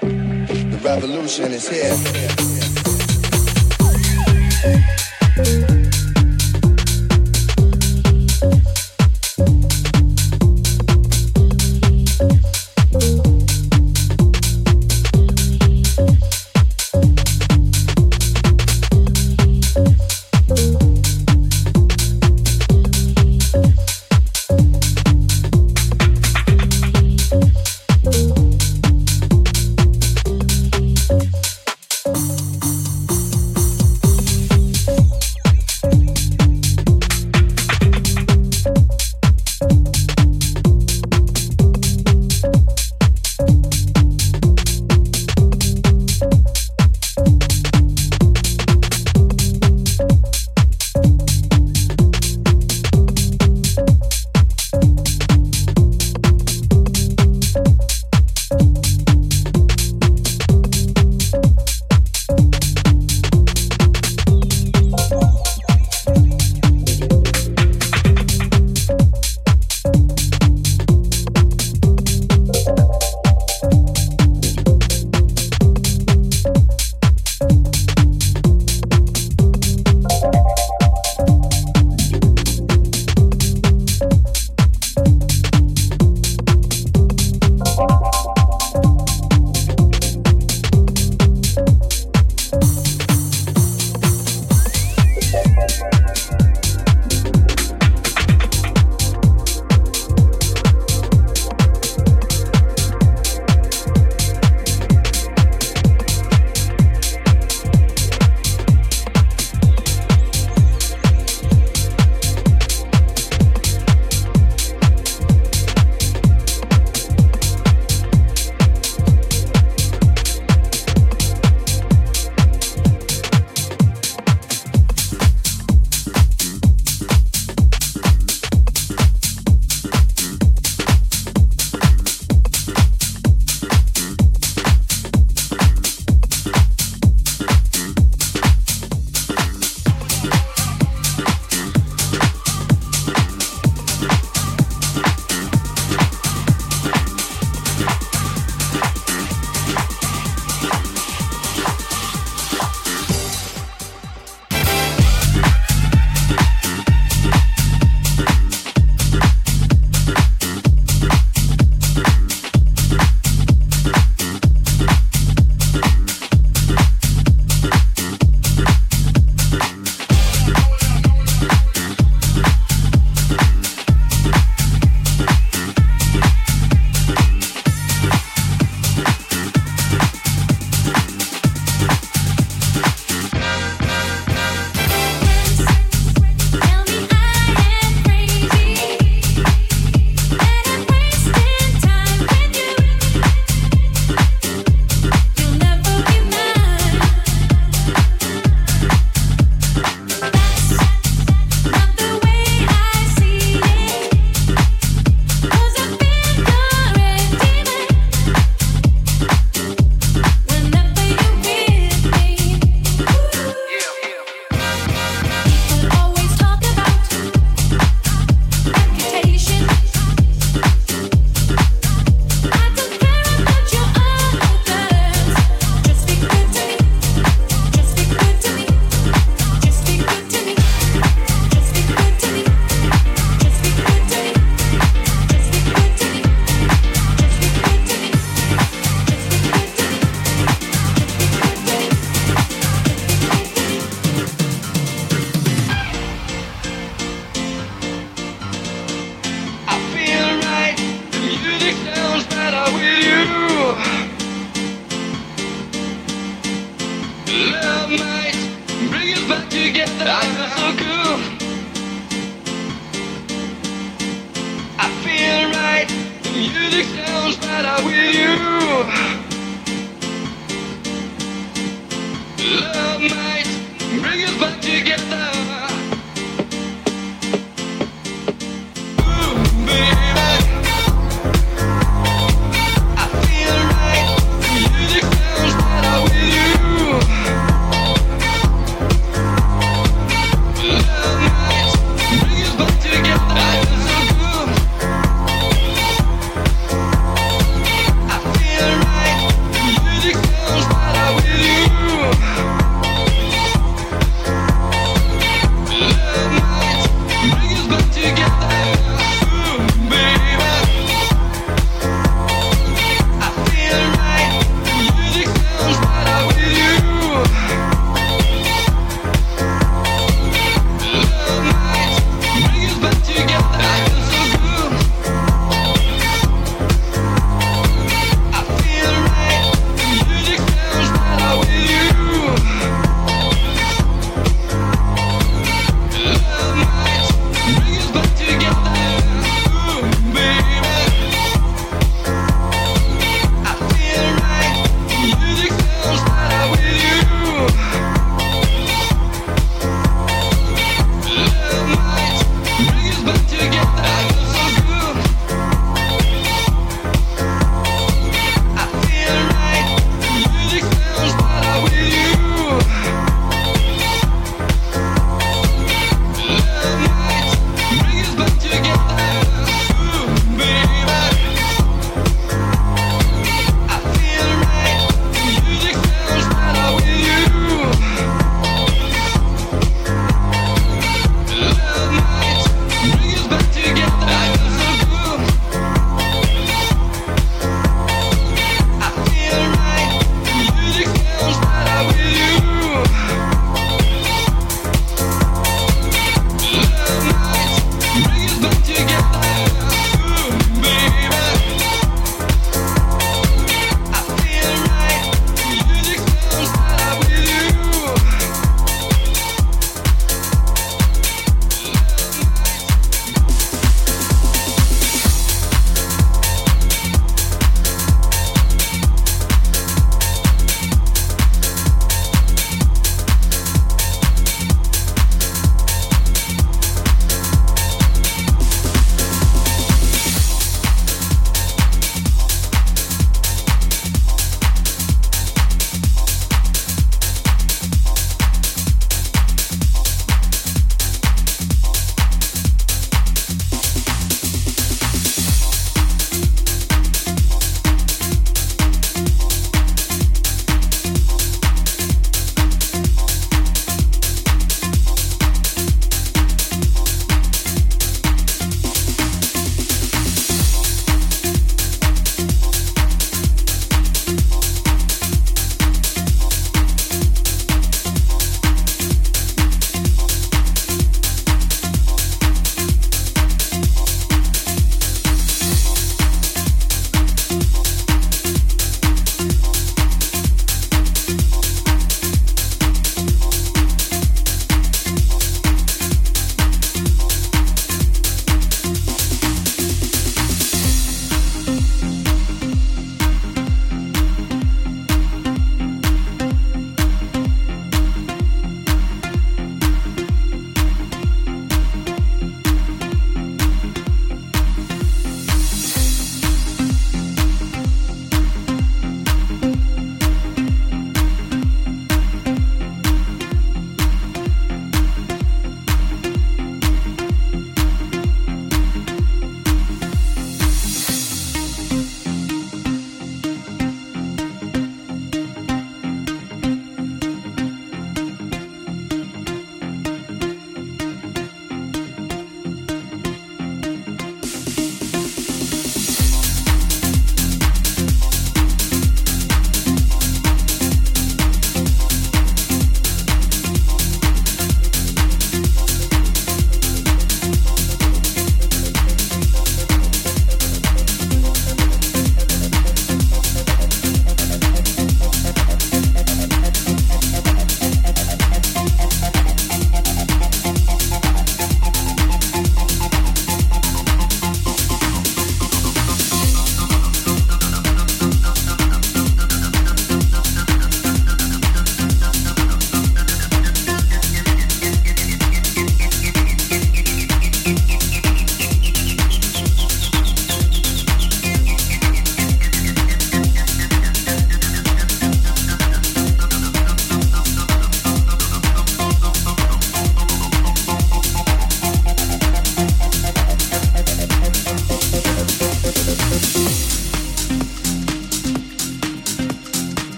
The revolution is here.